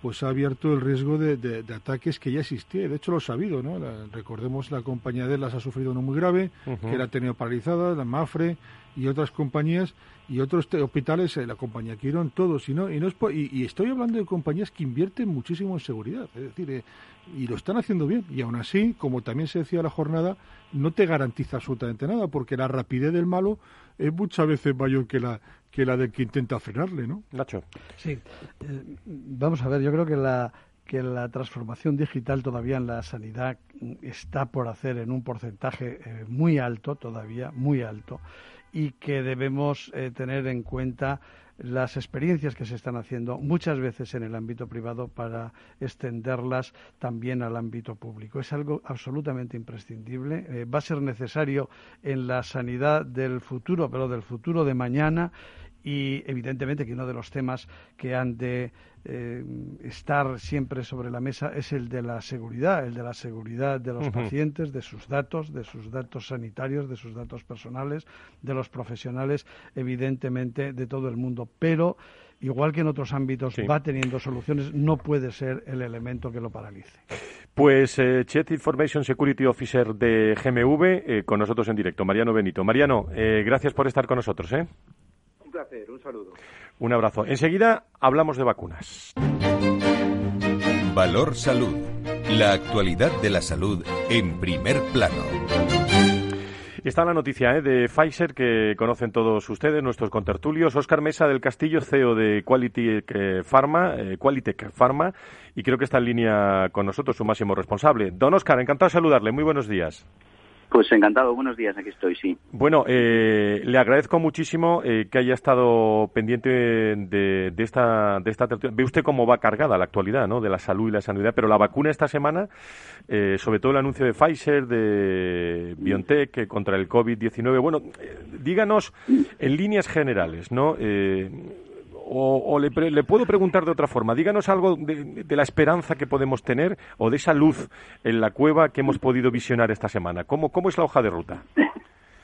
pues ha abierto el riesgo de, ataques que ya existía. De hecho, lo ha sabido, ¿no? recordemos, la compañía de las ha sufrido uno muy grave, que la ha tenido paralizada, la Mafre y otras compañías y otros hospitales, eh, la compañía Quirón, todos. Y, no, y, no y, estoy hablando de compañías que invierten muchísimo en seguridad, es decir, eh, y lo están haciendo bien. Y aún así, como también se decía la jornada, no te garantiza absolutamente nada, porque la rapidez del malo es muchas veces mayor que la, que la del que intenta frenarle, ¿no? Nacho. Sí. Eh, vamos a ver, yo creo que la que la transformación digital todavía en la sanidad está por hacer en un porcentaje eh, muy alto, todavía muy alto, y que debemos eh, tener en cuenta las experiencias que se están haciendo muchas veces en el ámbito privado para extenderlas también al ámbito público. Es algo absolutamente imprescindible. Eh, va a ser necesario en la sanidad del futuro, pero del futuro de mañana y evidentemente que uno de los temas que han de eh, estar siempre sobre la mesa es el de la seguridad, el de la seguridad de los pacientes, de sus datos, de sus datos sanitarios, de sus datos personales, de los profesionales, evidentemente de todo el mundo. Pero igual que en otros ámbitos va teniendo soluciones, no puede ser el elemento que lo paralice. Pues eh, Chet Information Security Officer de GMV, eh, con nosotros en directo, Mariano Benito. Mariano, eh, gracias por estar con nosotros. ¿eh? Un placer, un saludo. Un abrazo. Enseguida hablamos de vacunas. Valor Salud. La actualidad de la salud en primer plano. Está la noticia ¿eh? de Pfizer que conocen todos ustedes, nuestros contertulios. Oscar Mesa del Castillo, CEO de Quality Pharma, eh, Qualitech Pharma, y creo que está en línea con nosotros su máximo responsable. Don Oscar, encantado de saludarle. Muy buenos días. Pues encantado, buenos días, aquí estoy, sí. Bueno, eh, le agradezco muchísimo eh, que haya estado pendiente de, esta, de esta... Ve usted cómo va cargada la actualidad, ¿no?, de la salud y la sanidad, pero la vacuna esta semana, eh, sobre todo el anuncio de Pfizer, de BioNTech contra el COVID-19, bueno, díganos en líneas generales, ¿no?, o, le, puedo preguntar de otra forma. Díganos algo de, la esperanza que podemos tener o de esa luz en la cueva que hemos podido visionar esta semana. ¿Cómo, cómo es la hoja de ruta? *laughs*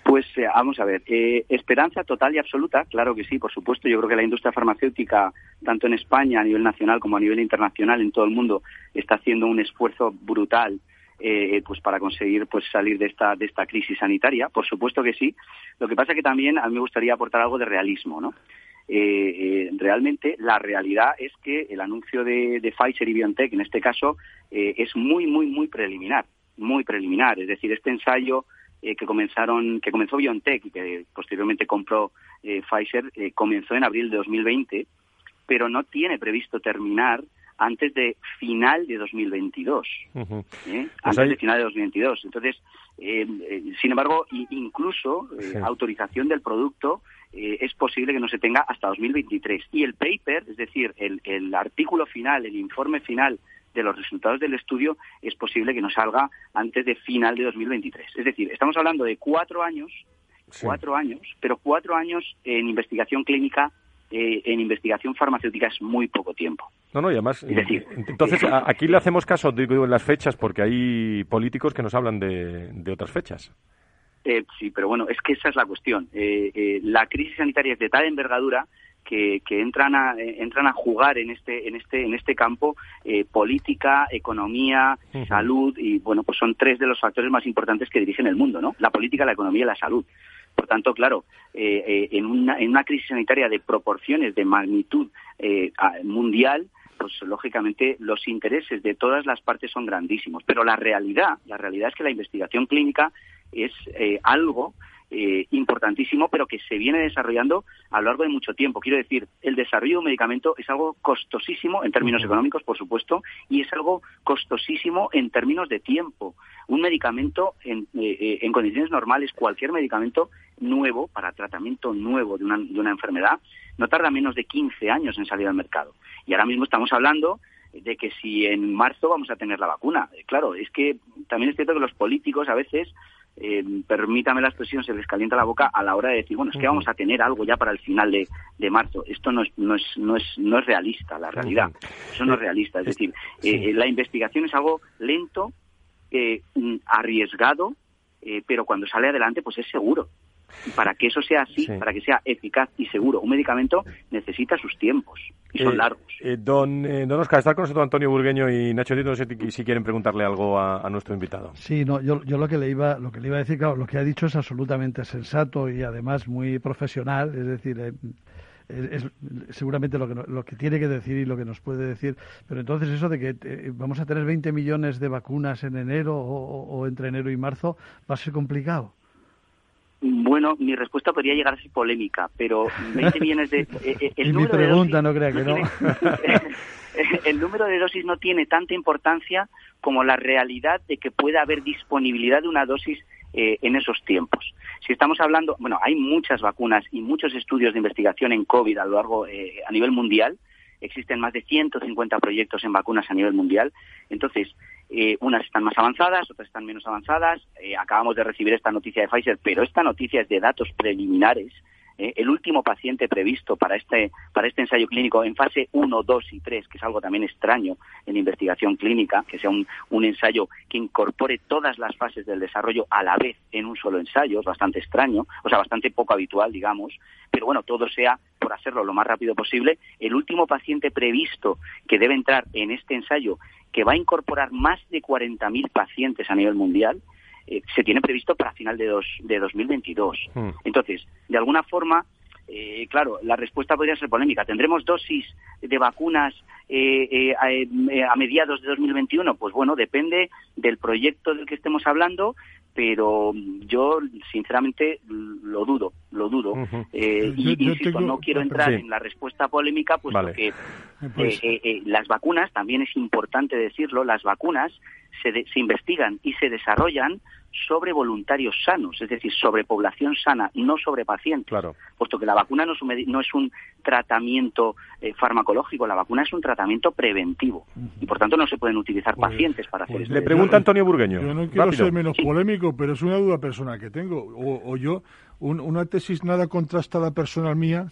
Pues eh, vamos a ver, eh, esperanza total y absoluta, claro que sí, por supuesto. Yo creo que la industria farmacéutica, tanto en España a nivel nacional como a nivel internacional, en todo el mundo, está haciendo un esfuerzo brutal eh, pues para conseguir pues salir de esta de esta crisis sanitaria por supuesto que sí lo que pasa que también a mí me gustaría aportar algo de realismo no eh, realmente la realidad es que el anuncio de, de Pfizer y BioNTech en este caso es muy muy muy preliminar muy preliminar es decir este ensayo eh, que comenzaron, que comenzó BioNTech y que posteriormente compró eh, Pfizer, eh, comenzó en abril de 2020, pero no tiene previsto terminar antes de final de 2022. Pues antes de final de 2022. Entonces, sin embargo, incluso autorización del producto es posible que no se tenga hasta 2023. Y el paper, es decir, el, el artículo final, el informe final de los resultados del estudio es posible que no salga antes de final de 2023. Es decir, estamos hablando de cuatro años, cuatro años, pero cuatro años en investigación clínica eh, en investigación farmacéutica es muy poco tiempo. No, no, y además, decir, entonces aquí le hacemos caso, digo, en las fechas, porque hay políticos que nos hablan de, otras fechas. Eh, sí, pero bueno, es que esa es la cuestión. Eh, la crisis sanitaria es de tal envergadura que, entran a entran a jugar en este en este en este campo eh, política economía salud y bueno pues son tres de los factores más importantes que dirigen el mundo no la política la economía y la salud. Por tanto claro eh, eh, en una en una crisis sanitaria de proporciones de magnitud mundial pues lógicamente los intereses de todas las partes son grandísimos. Pero la realidad la realidad es que la investigación clínica es algo eh, importantísimo, pero que se viene desarrollando a lo largo de mucho tiempo. Quiero decir, el desarrollo de un medicamento es algo costosísimo en términos económicos, por supuesto, y es algo costosísimo en términos de tiempo. Un medicamento en, eh, eh, en condiciones normales, cualquier medicamento nuevo, para tratamiento nuevo de una, de una enfermedad, no tarda menos de 15 años en salir al mercado. Y ahora mismo estamos hablando de que si en marzo vamos a tener la vacuna. Claro, es que también es cierto que los políticos a veces eh, permítame la expresión, se les calienta la boca a la hora de decir, bueno, es que vamos a tener algo ya para el final de, de marzo. Esto no es, no, es, no, es, no es realista, la realidad. Eso no es realista. Es decir, eh, la investigación es algo lento, eh, arriesgado, pero cuando sale adelante, pues es seguro. Para que eso sea así, para que sea eficaz y seguro, un medicamento necesita sus tiempos y son largos. don, don Oscar, está con nosotros Antonio Burgueño y Nacho Tito, no sé si quieren preguntarle algo a, nuestro invitado. Sí, no, yo, yo lo que le iba lo que le iba a decir, claro, lo que ha dicho es absolutamente sensato y además muy profesional, es decir, eh, es, seguramente lo que, lo que tiene que decir y lo que nos puede decir. Pero entonces eso de que eh, vamos a tener 20 millones de vacunas en enero o, entre enero y marzo va a ser complicado. Bueno, mi respuesta podría llegar a ser polémica, pero 20 millones de... Eh, el *laughs* mi pregunta, no crea que no. *laughs* el número de dosis no tiene tanta importancia como la realidad de que pueda haber disponibilidad de una dosis eh, en esos tiempos. Si estamos hablando, bueno, hay muchas vacunas y muchos estudios de investigación en COVID a lo largo, eh, a nivel mundial. Existen más de 150 proyectos en vacunas a nivel mundial. Entonces, eh, unas están más avanzadas, otras están menos avanzadas. acabamos de recibir esta noticia de Pfizer, pero esta noticia es de datos preliminares ¿eh? el último paciente previsto para este, para este ensayo clínico en fase 1, 2 y 3, que es algo también extraño en investigación clínica, que sea un, un ensayo que incorpore todas las fases del desarrollo a la vez en un solo ensayo, es bastante extraño, o sea, bastante poco habitual, digamos, pero bueno, todo sea por hacerlo lo más rápido posible. El último paciente previsto que debe entrar en este ensayo, que va a incorporar más de 40.000 pacientes a nivel mundial, eh, se tiene previsto para final de, dos, de 2022. Hmm. Entonces, de alguna forma, eh, claro, la respuesta podría ser polémica. ¿Tendremos dosis de vacunas eh, a, mediados de 2021? Pues bueno, depende del proyecto del que estemos hablando, pero yo sinceramente lo dudo, lo dudo. y insisto, no quiero entrar en la respuesta polémica, puesto que pues las vacunas, también es importante decirlo, las vacunas se, se investigan y se desarrollan sobre voluntarios sanos, es decir, sobre población sana, no sobre pacientes. Claro. Puesto que la vacuna no es un, no es un tratamiento eh, farmacológico, la vacuna es un tratamiento preventivo. Y por tanto no se pueden utilizar pues, pacientes para hacer pues Le pregunta Antonio Burgueño. Yo no quiero ser menos polémico, pero es una duda personal que tengo. O, yo, una tesis nada contrastada personal mía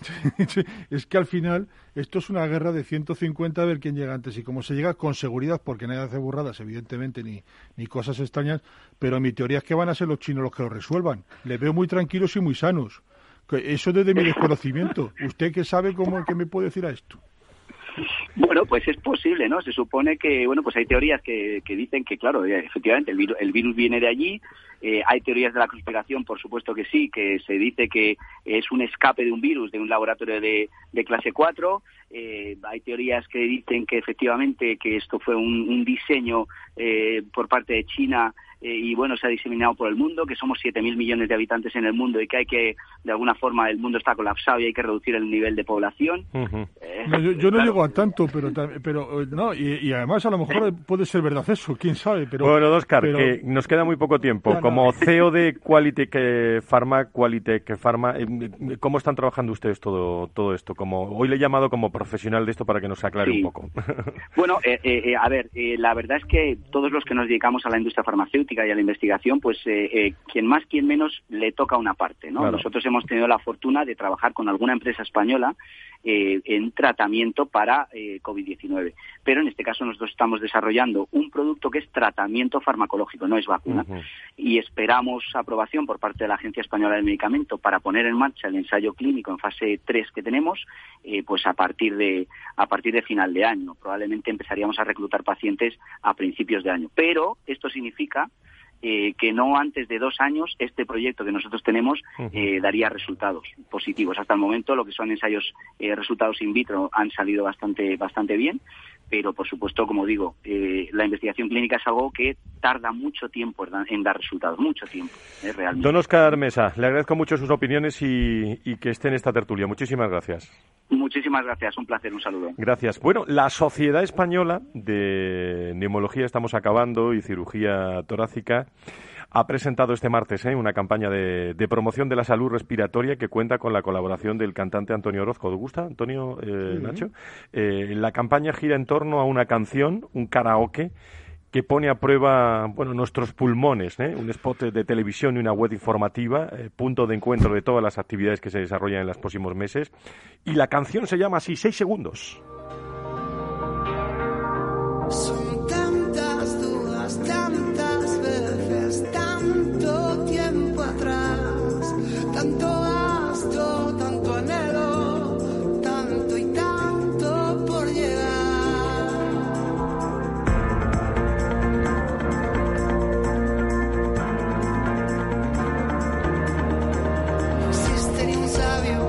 *laughs* es que al final esto es una guerra de 150 a ver quién llega antes y cómo se llega con seguridad, porque nadie hace burradas, evidentemente, ni, ni cosas extrañas, pero mi teoría es que van a ser los chinos los que lo resuelvan. Les veo muy tranquilos y muy sanos. Eso desde mi desconocimiento. ¿Usted qué sabe cómo que me puede decir a esto? Bueno, pues es posible, ¿no? Se supone que, bueno, pues hay teorías que, dicen que, claro, eh, efectivamente, el virus, el virus viene de allí. Eh, hay teorías de la conspiración, por supuesto que sí, que se dice que es un escape de un virus de un laboratorio de, clase 4. Eh, hay teorías que dicen que efectivamente que esto fue un, diseño por parte de China eh, y bueno, se ha diseminado por el mundo, que somos 7.000 millones de habitantes en el mundo y que hay que, de alguna forma, el mundo está colapsado y hay que reducir el nivel de población. Eh, yo, no llego a tanto, pero, pero eh, no, y, además a lo mejor puede ser verdad eso, quién sabe. Pero, bueno, Oscar, que nos queda muy poco tiempo. Como CEO de Qualitech Pharma, Qualitech Pharma, ¿cómo están trabajando ustedes todo, todo esto? Como Hoy le he llamado como profesional de esto para que nos aclare un poco. *laughs* bueno, a ver, la verdad es que todos los que nos dedicamos a la industria farmacéutica, y a la investigación, pues eh, eh, quien más, quien menos le toca una parte. ¿no? Nosotros hemos tenido la fortuna de trabajar con alguna empresa española eh, en tratamiento para COVID-19. Pero en este caso nosotros estamos desarrollando un producto que es tratamiento farmacológico, no es vacuna. Y esperamos aprobación por parte de la Agencia Española del Medicamento para poner en marcha el ensayo clínico en fase 3 que tenemos, pues a partir de a partir de final de año. Probablemente empezaríamos a reclutar pacientes a principios de año. Pero esto significa eh, que no antes de dos años este proyecto que nosotros tenemos eh, daría resultados positivos. Hasta el momento lo que son ensayos eh, resultados in vitro han salido bastante bastante bien, pero por supuesto, como digo, la investigación clínica es algo que tarda mucho tiempo en dar resultados, mucho tiempo, realmente. Don Oscar Mesa, le agradezco mucho sus opiniones y, y que esté en esta tertulia. Muchísimas gracias. Muchísimas gracias, un placer, un saludo. Gracias. Bueno, la Sociedad Española de Neumología, estamos acabando, y Cirugía Torácica, ha presentado este martes ¿eh? una campaña de, promoción de la salud respiratoria que cuenta con la colaboración del cantante Antonio Orozco. ¿Te gusta, Antonio eh, Nacho? Eh, la campaña gira en torno a una canción, un karaoke, que pone a prueba bueno, nuestros pulmones, ¿eh? un spot de televisión y una web informativa, eh, punto de encuentro de todas las actividades que se desarrollan en los próximos meses. Y la canción se llama así, Seis segundos.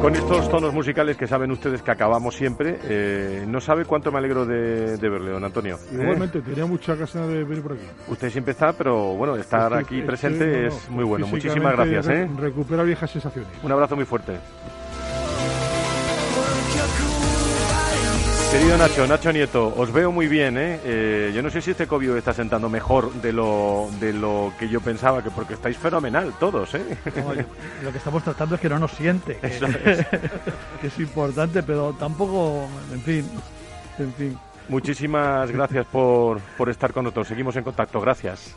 Con estos tonos musicales que saben ustedes que acabamos siempre, eh, no sabe cuánto me alegro de, verle, don Antonio. Igualmente, tenía mucha ganas de venir por aquí. Usted siempre está, pero bueno, estar aquí presente es muy bueno. Muchísimas gracias. ¿eh? Recupera viejas sensaciones. Un abrazo muy fuerte. Querido Nacho, Nacho Nieto, os veo muy bien, ¿eh? ¿eh? Yo no sé si este COVID está sentando mejor de lo, de lo que yo pensaba, que porque estáis fenomenal todos, ¿eh? lo que estamos tratando es que no nos siente, Eso es. *laughs* que es importante, pero tampoco, en fin, en fin. Muchísimas gracias por, por estar con nosotros. Seguimos en contacto. Gracias.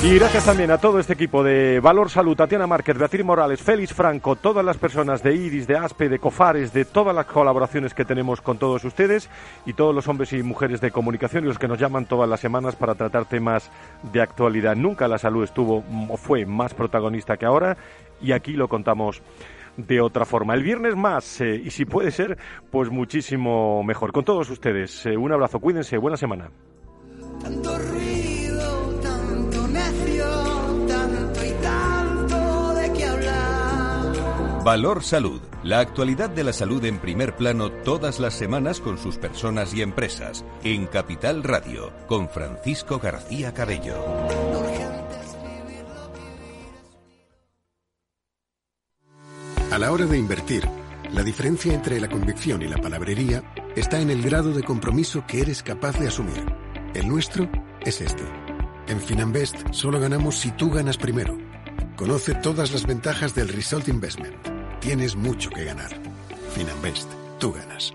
Y gracias también a todo este equipo de Valor Salud, Tatiana Márquez, Beatriz Morales, Félix Franco, todas las personas de IRIS, de ASPE, de COFARES, de todas las colaboraciones que tenemos con todos ustedes y todos los hombres y mujeres de comunicación y los que nos llaman todas las semanas para tratar temas de actualidad. Nunca la salud estuvo o fue más protagonista que ahora y aquí lo contamos de otra forma. El viernes más, eh, y si puede ser, pues muchísimo mejor. Con todos ustedes, eh, un abrazo, cuídense, buena semana. Valor Salud. La actualidad de la salud en primer plano todas las semanas con sus personas y empresas. En Capital Radio, con Francisco García Cabello. A la hora de invertir, la diferencia entre la convicción y la palabrería está en el grado de compromiso que eres capaz de asumir. El nuestro es este. En Finanbest solo ganamos si tú ganas primero. Conoce todas las ventajas del Result Investment tienes mucho que ganar. Finanbest, tú ganas.